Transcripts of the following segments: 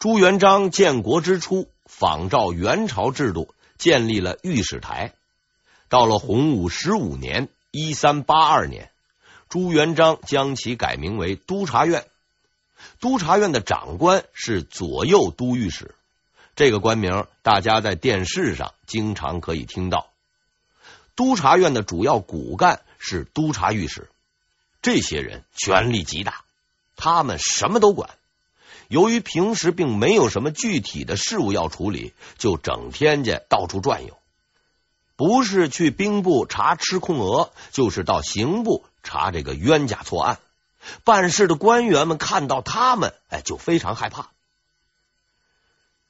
朱元璋建国之初，仿照元朝制度，建立了御史台。到了洪武十五年（一三八二年），朱元璋将其改名为督察院。督察院的长官是左右都御史，这个官名大家在电视上经常可以听到。督察院的主要骨干是督察御史，这些人权力极大，他们什么都管。由于平时并没有什么具体的事务要处理，就整天家到处转悠，不是去兵部查吃空额，就是到刑部查这个冤假错案。办事的官员们看到他们，哎，就非常害怕。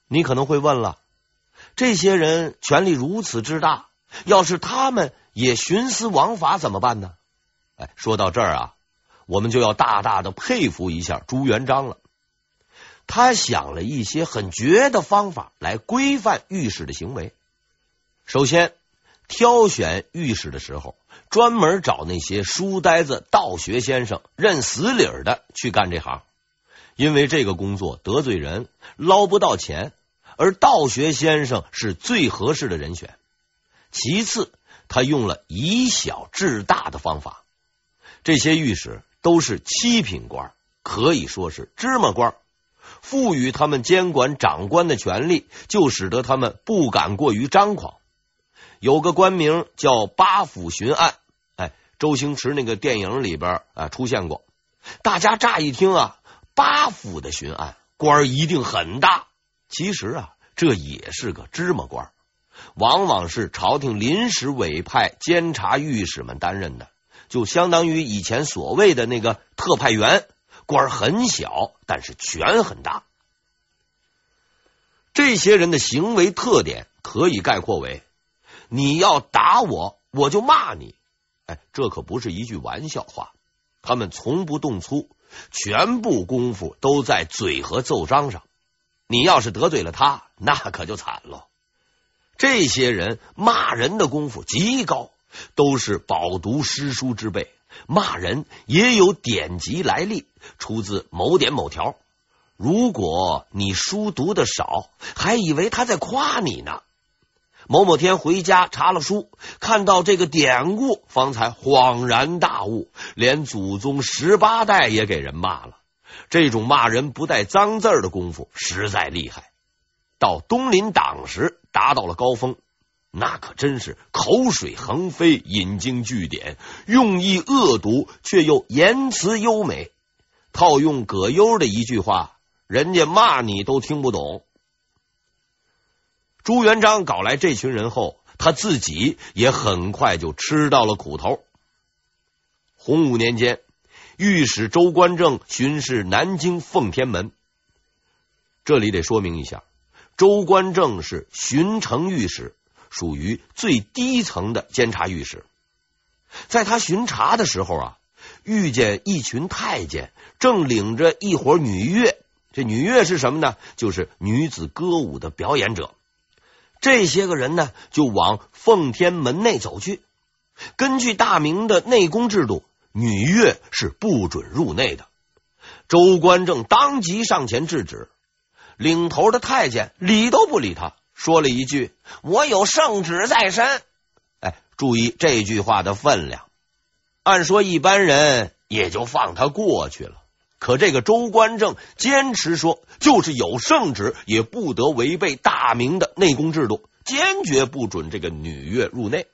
你可能会问了，这些人权力如此之大，要是他们也徇私枉法怎么办呢？哎，说到这儿啊，我们就要大大的佩服一下朱元璋了。他想了一些很绝的方法来规范御史的行为。首先，挑选御史的时候，专门找那些书呆子、道学先生认死理儿的去干这行，因为这个工作得罪人，捞不到钱，而道学先生是最合适的人选。其次，他用了以小制大的方法，这些御史都是七品官，可以说是芝麻官，赋予他们监管长官的权利，就使得他们不敢过于张狂。有个官名叫八府巡按，哎，周星驰那个电影里边啊出现过。大家乍一听啊，八府的巡按官一定很大，其实啊，这也是个芝麻官，往往是朝廷临时委派监察御史们担任的，就相当于以前所谓的那个特派员，官很小，但是权很大。这些人的行为特点可以概括为。你要打我，我就骂你。哎，这可不是一句玩笑话。他们从不动粗，全部功夫都在嘴和奏章上。你要是得罪了他，那可就惨了。这些人骂人的功夫极高，都是饱读诗书之辈，骂人也有典籍来历，出自某点某条。如果你书读的少，还以为他在夸你呢。某某天回家查了书，看到这个典故，方才恍然大悟，连祖宗十八代也给人骂了。这种骂人不带脏字的功夫实在厉害。到东林党时达到了高峰，那可真是口水横飞，引经据典，用意恶毒却又言辞优美。套用葛优的一句话：“人家骂你都听不懂。”朱元璋搞来这群人后，他自己也很快就吃到了苦头。洪武年间，御史周观正巡视南京奉天门。这里得说明一下，周观正是巡城御史，属于最低层的监察御史。在他巡查的时候啊，遇见一群太监正领着一伙女乐。这女乐是什么呢？就是女子歌舞的表演者。这些个人呢，就往奉天门内走去。根据大明的内宫制度，女乐是不准入内的。周官正当即上前制止，领头的太监理都不理他，说了一句：“我有圣旨在身。”哎，注意这句话的分量。按说一般人也就放他过去了。可这个周观正坚持说，就是有圣旨，也不得违背大明的内宫制度，坚决不准这个女乐入内。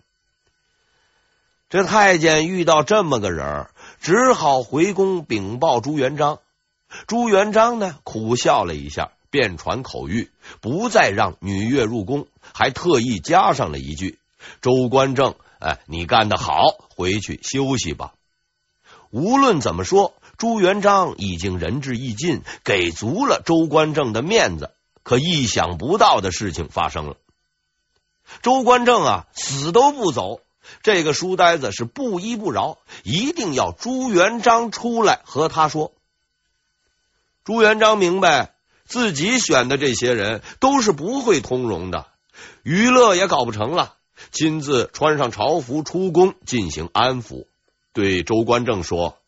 这太监遇到这么个人，只好回宫禀报朱元璋。朱元璋呢，苦笑了一下，便传口谕，不再让女乐入宫，还特意加上了一句：“周观正，哎，你干得好，回去休息吧。”无论怎么说。朱元璋已经仁至义尽，给足了周观正的面子。可意想不到的事情发生了，周观正啊，死都不走。这个书呆子是不依不饶，一定要朱元璋出来和他说。朱元璋明白自己选的这些人都是不会通融的，娱乐也搞不成了，亲自穿上朝服出宫进行安抚，对周官正说。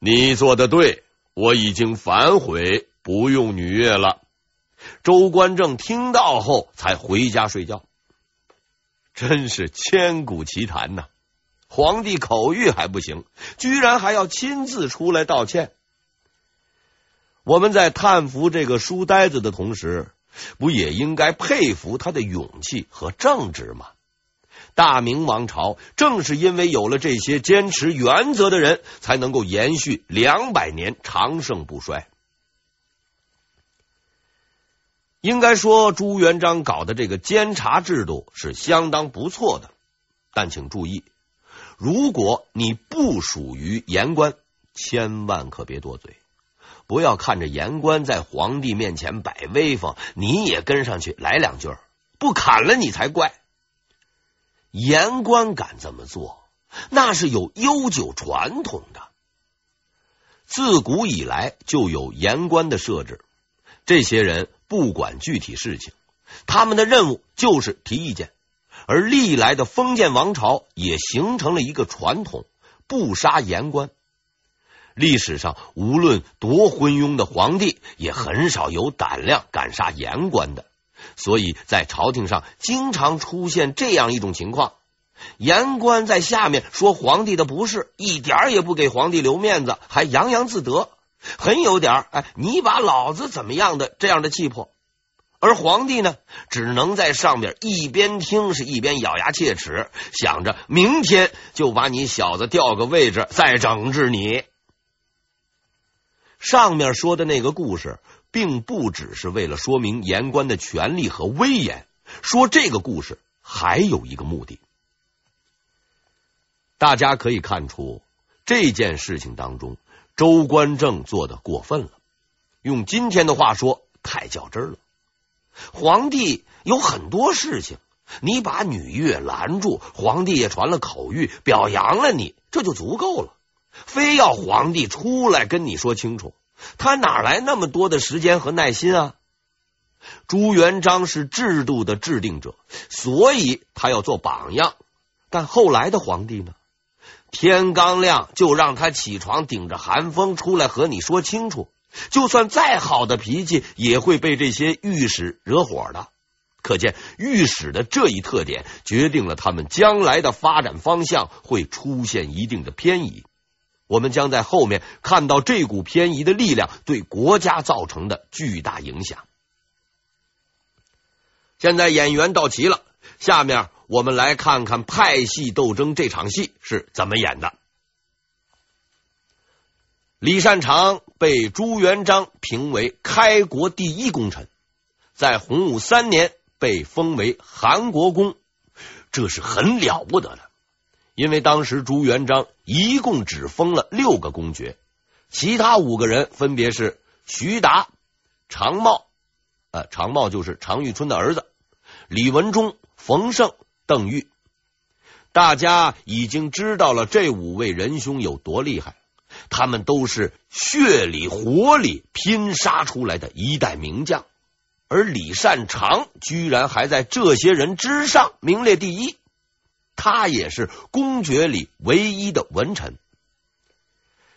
你做的对，我已经反悔，不用女乐了。周官正听到后，才回家睡觉。真是千古奇谈呐！皇帝口谕还不行，居然还要亲自出来道歉。我们在叹服这个书呆子的同时，不也应该佩服他的勇气和正直吗？大明王朝正是因为有了这些坚持原则的人，才能够延续两百年长盛不衰。应该说，朱元璋搞的这个监察制度是相当不错的，但请注意，如果你不属于言官，千万可别多嘴，不要看着言官在皇帝面前摆威风，你也跟上去来两句，不砍了你才怪。言官敢这么做，那是有悠久传统的，自古以来就有言官的设置。这些人不管具体事情，他们的任务就是提意见。而历来的封建王朝也形成了一个传统：不杀言官。历史上无论多昏庸的皇帝，也很少有胆量敢杀言官的。所以在朝廷上经常出现这样一种情况：言官在下面说皇帝的不是，一点也不给皇帝留面子，还洋洋自得，很有点哎，你把老子怎么样的这样的气魄。而皇帝呢，只能在上面一边听是一边咬牙切齿，想着明天就把你小子调个位置，再整治你。上面说的那个故事。并不只是为了说明言官的权力和威严，说这个故事还有一个目的。大家可以看出，这件事情当中，周观正做的过分了。用今天的话说，太较真了。皇帝有很多事情，你把女乐拦住，皇帝也传了口谕，表扬了你，这就足够了。非要皇帝出来跟你说清楚。他哪来那么多的时间和耐心啊？朱元璋是制度的制定者，所以他要做榜样。但后来的皇帝呢？天刚亮就让他起床，顶着寒风出来和你说清楚。就算再好的脾气，也会被这些御史惹火的。可见御史的这一特点，决定了他们将来的发展方向会出现一定的偏移。我们将在后面看到这股偏移的力量对国家造成的巨大影响。现在演员到齐了，下面我们来看看派系斗争这场戏是怎么演的。李善长被朱元璋评为开国第一功臣，在洪武三年被封为韩国公，这是很了不得的。因为当时朱元璋一共只封了六个公爵，其他五个人分别是徐达、常茂，呃，常茂就是常遇春的儿子，李文忠、冯胜、邓愈。大家已经知道了这五位仁兄有多厉害，他们都是血里活里拼杀出来的一代名将，而李善长居然还在这些人之上名列第一。他也是公爵里唯一的文臣。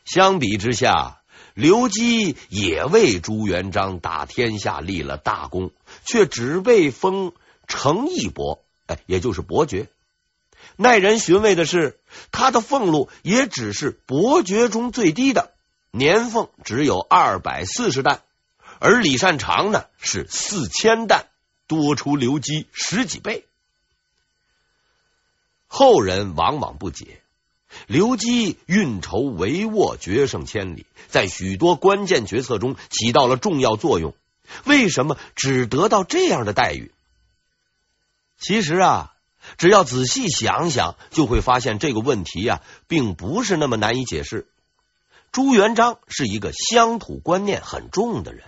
相比之下，刘基也为朱元璋打天下立了大功，却只被封成义伯，哎，也就是伯爵。耐人寻味的是，他的俸禄也只是伯爵中最低的，年俸只有二百四十担，而李善长呢是四千担，多出刘基十几倍。后人往往不解，刘基运筹帷幄，决胜千里，在许多关键决策中起到了重要作用，为什么只得到这样的待遇？其实啊，只要仔细想想，就会发现这个问题呀，并不是那么难以解释。朱元璋是一个乡土观念很重的人。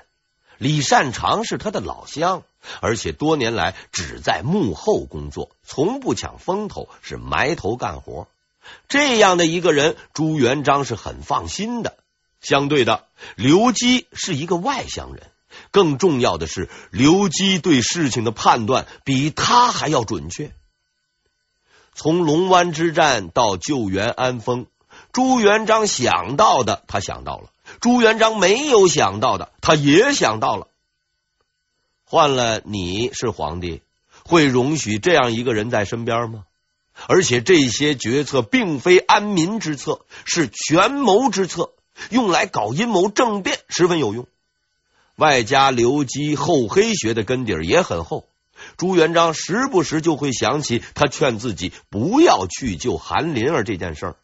李善长是他的老乡，而且多年来只在幕后工作，从不抢风头，是埋头干活。这样的一个人，朱元璋是很放心的。相对的，刘基是一个外乡人，更重要的是，刘基对事情的判断比他还要准确。从龙湾之战到救援安丰，朱元璋想到的，他想到了。朱元璋没有想到的，他也想到了。换了你是皇帝，会容许这样一个人在身边吗？而且这些决策并非安民之策，是权谋之策，用来搞阴谋政变十分有用。外加刘基厚黑学的根底也很厚，朱元璋时不时就会想起他劝自己不要去救韩林儿这件事儿。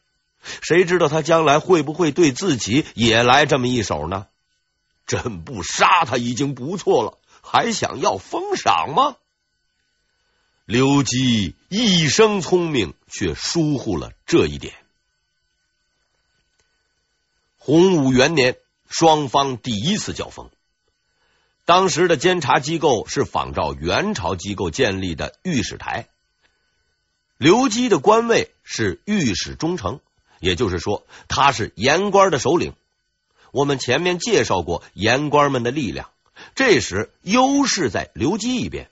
谁知道他将来会不会对自己也来这么一手呢？朕不杀他已经不错了，还想要封赏吗？刘基一生聪明，却疏忽了这一点。洪武元年，双方第一次交锋。当时的监察机构是仿照元朝机构建立的御史台，刘基的官位是御史中丞。也就是说，他是言官的首领。我们前面介绍过言官们的力量，这时优势在刘基一边。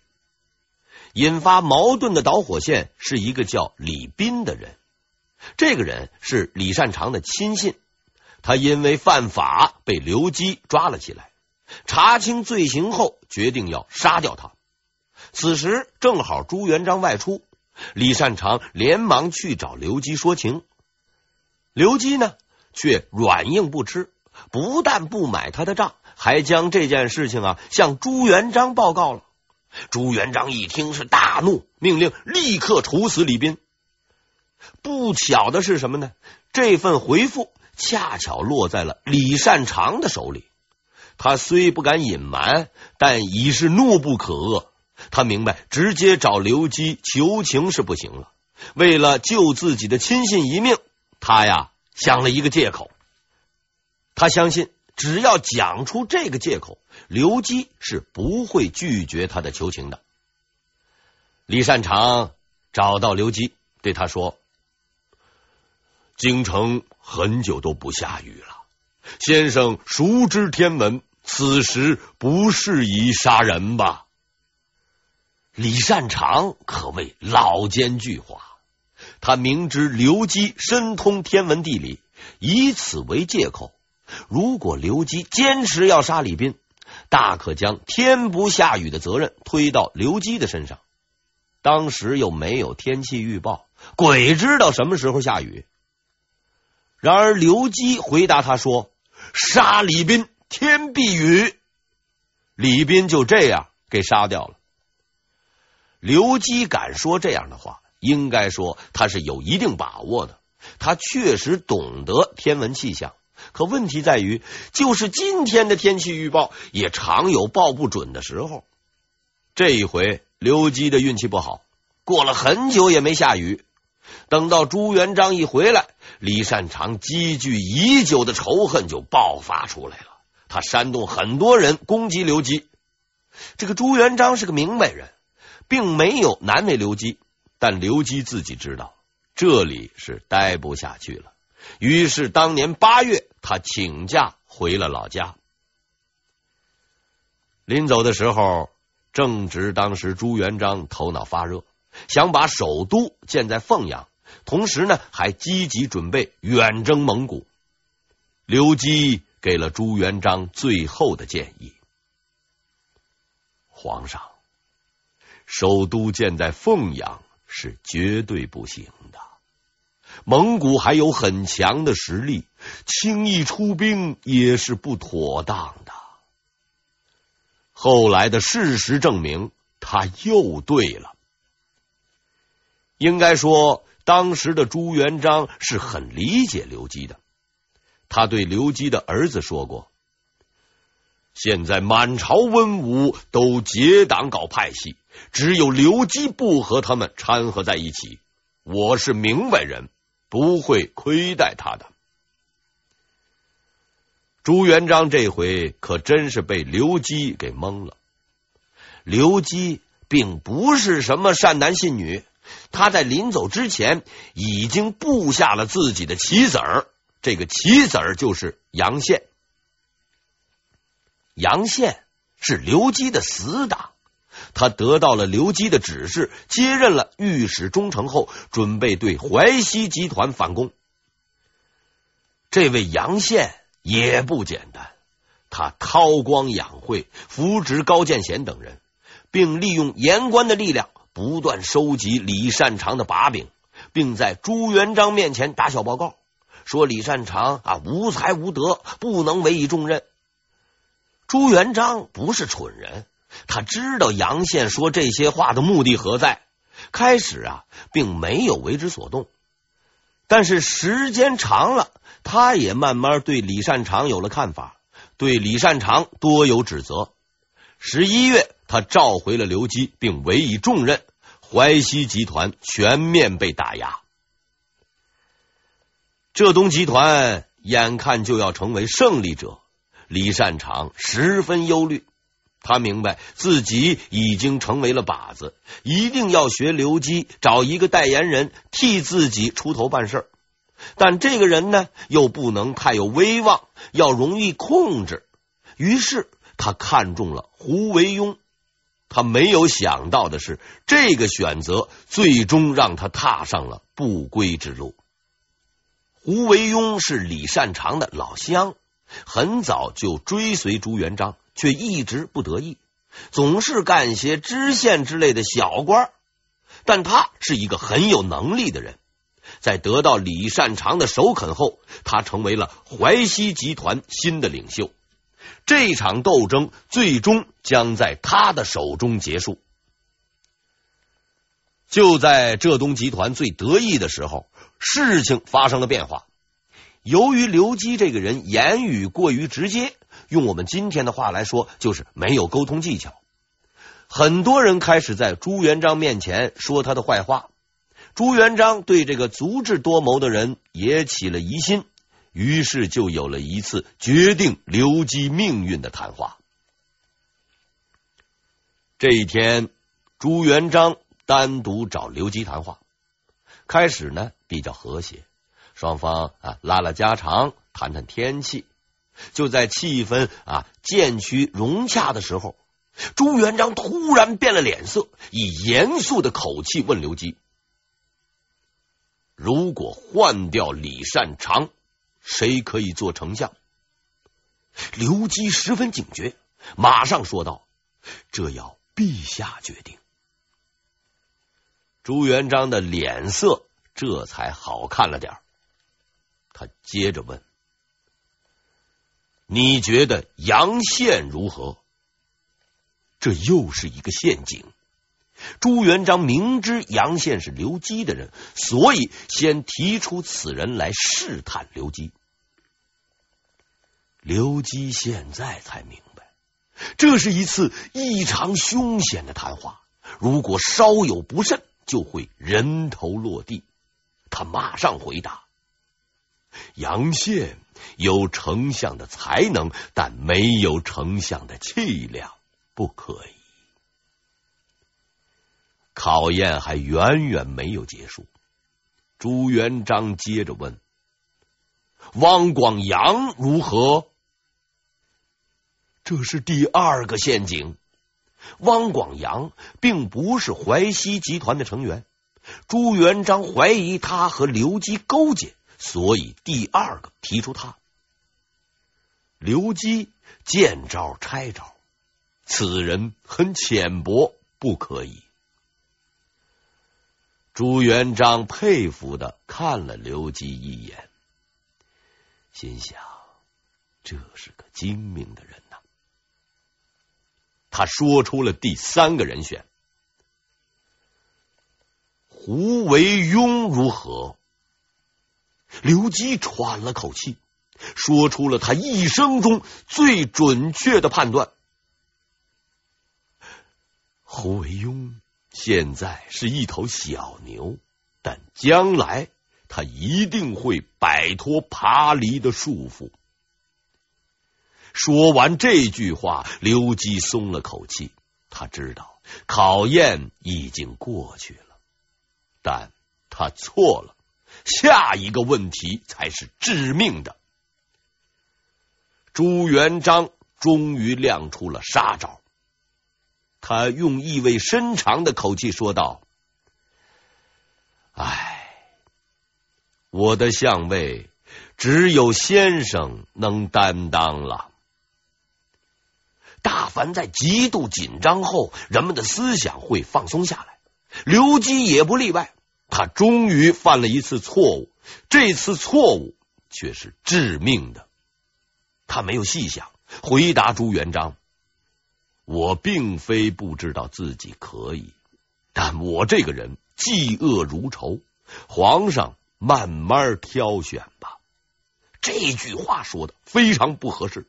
引发矛盾的导火线是一个叫李斌的人，这个人是李善长的亲信，他因为犯法被刘基抓了起来，查清罪行后决定要杀掉他。此时正好朱元璋外出，李善长连忙去找刘基说情。刘基呢，却软硬不吃，不但不买他的账，还将这件事情啊向朱元璋报告了。朱元璋一听是大怒，命令立刻处死李斌。不巧的是什么呢？这份回复恰巧落在了李善长的手里。他虽不敢隐瞒，但已是怒不可遏。他明白，直接找刘基求情是不行了。为了救自己的亲信一命。他呀想了一个借口，他相信只要讲出这个借口，刘基是不会拒绝他的求情的。李善长找到刘基，对他说：“京城很久都不下雨了，先生熟知天文，此时不适宜杀人吧？”李善长可谓老奸巨猾。他明知刘基深通天文地理，以此为借口。如果刘基坚持要杀李斌，大可将天不下雨的责任推到刘基的身上。当时又没有天气预报，鬼知道什么时候下雨。然而刘基回答他说：“杀李斌，天必雨。”李斌就这样给杀掉了。刘基敢说这样的话。应该说他是有一定把握的，他确实懂得天文气象。可问题在于，就是今天的天气预报也常有报不准的时候。这一回刘基的运气不好，过了很久也没下雨。等到朱元璋一回来，李善长积聚已久的仇恨就爆发出来了。他煽动很多人攻击刘基。这个朱元璋是个明白人，并没有难为刘基。但刘基自己知道这里是待不下去了，于是当年八月，他请假回了老家。临走的时候，正值当时朱元璋头脑发热，想把首都建在凤阳，同时呢，还积极准备远征蒙古。刘基给了朱元璋最后的建议：皇上，首都建在凤阳。是绝对不行的。蒙古还有很强的实力，轻易出兵也是不妥当的。后来的事实证明，他又对了。应该说，当时的朱元璋是很理解刘基的。他对刘基的儿子说过：“现在满朝文武都结党搞派系。”只有刘基不和他们掺和在一起，我是明白人，不会亏待他的。朱元璋这回可真是被刘基给蒙了。刘基并不是什么善男信女，他在临走之前已经布下了自己的棋子儿，这个棋子儿就是杨宪。杨宪是刘基的死党。他得到了刘基的指示，接任了御史中丞后，准备对淮西集团反攻。这位杨宪也不简单。他韬光养晦，扶植高见贤等人，并利用言官的力量，不断收集李善长的把柄，并在朱元璋面前打小报告，说李善长啊无才无德，不能委以重任。朱元璋不是蠢人，他知道杨宪说这些话的目的何在。开始啊，并没有为之所动，但是时间长了，他也慢慢对李善长有了看法，对李善长多有指责。十一月，他召回了刘基，并委以重任，淮西集团全面被打压。浙东集团眼看就要成为胜利者，李善长十分忧虑。他明白自己已经成为了靶子，一定要学刘基，找一个代言人替自己出头办事儿。但这个人呢，又不能太有威望，要容易控制。于是他看中了胡惟庸。他没有想到的是，这个选择最终让他踏上了不归之路。胡惟庸是李善长的老乡，很早就追随朱元璋。却一直不得意，总是干些知县之类的小官。但他是一个很有能力的人，在得到李善长的首肯后，他成为了淮西集团新的领袖。这场斗争最终将在他的手中结束。就在浙东集团最得意的时候，事情发生了变化。由于刘基这个人言语过于直接。用我们今天的话来说，就是没有沟通技巧。很多人开始在朱元璋面前说他的坏话，朱元璋对这个足智多谋的人也起了疑心，于是就有了一次决定刘基命运的谈话。这一天，朱元璋单独找刘基谈话，开始呢比较和谐，双方啊拉拉家常，谈谈天气。就在气氛啊渐趋融洽的时候，朱元璋突然变了脸色，以严肃的口气问刘基：“如果换掉李善长，谁可以做丞相？”刘基十分警觉，马上说道：“这要陛下决定。”朱元璋的脸色这才好看了点，他接着问。你觉得杨宪如何？这又是一个陷阱。朱元璋明知杨宪是刘基的人，所以先提出此人来试探刘基。刘基现在才明白，这是一次异常凶险的谈话，如果稍有不慎，就会人头落地。他马上回答：“杨宪。”有丞相的才能，但没有丞相的气量，不可以。考验还远远没有结束。朱元璋接着问：“汪广洋如何？”这是第二个陷阱。汪广洋并不是淮西集团的成员，朱元璋怀疑他和刘基勾结。所以，第二个提出他，刘基见招拆招，此人很浅薄，不可以。朱元璋佩服的看了刘基一眼，心想：这是个精明的人呐。他说出了第三个人选：胡惟庸如何？刘基喘了口气，说出了他一生中最准确的判断：胡惟庸现在是一头小牛，但将来他一定会摆脱爬犁的束缚。说完这句话，刘基松了口气，他知道考验已经过去了，但他错了。下一个问题才是致命的。朱元璋终于亮出了杀招，他用意味深长的口气说道：“唉，我的相位只有先生能担当了。大凡在极度紧张后，人们的思想会放松下来。刘基也不例外。他终于犯了一次错误，这次错误却是致命的。他没有细想，回答朱元璋：“我并非不知道自己可以，但我这个人嫉恶如仇。皇上慢慢挑选吧。”这句话说的非常不合适。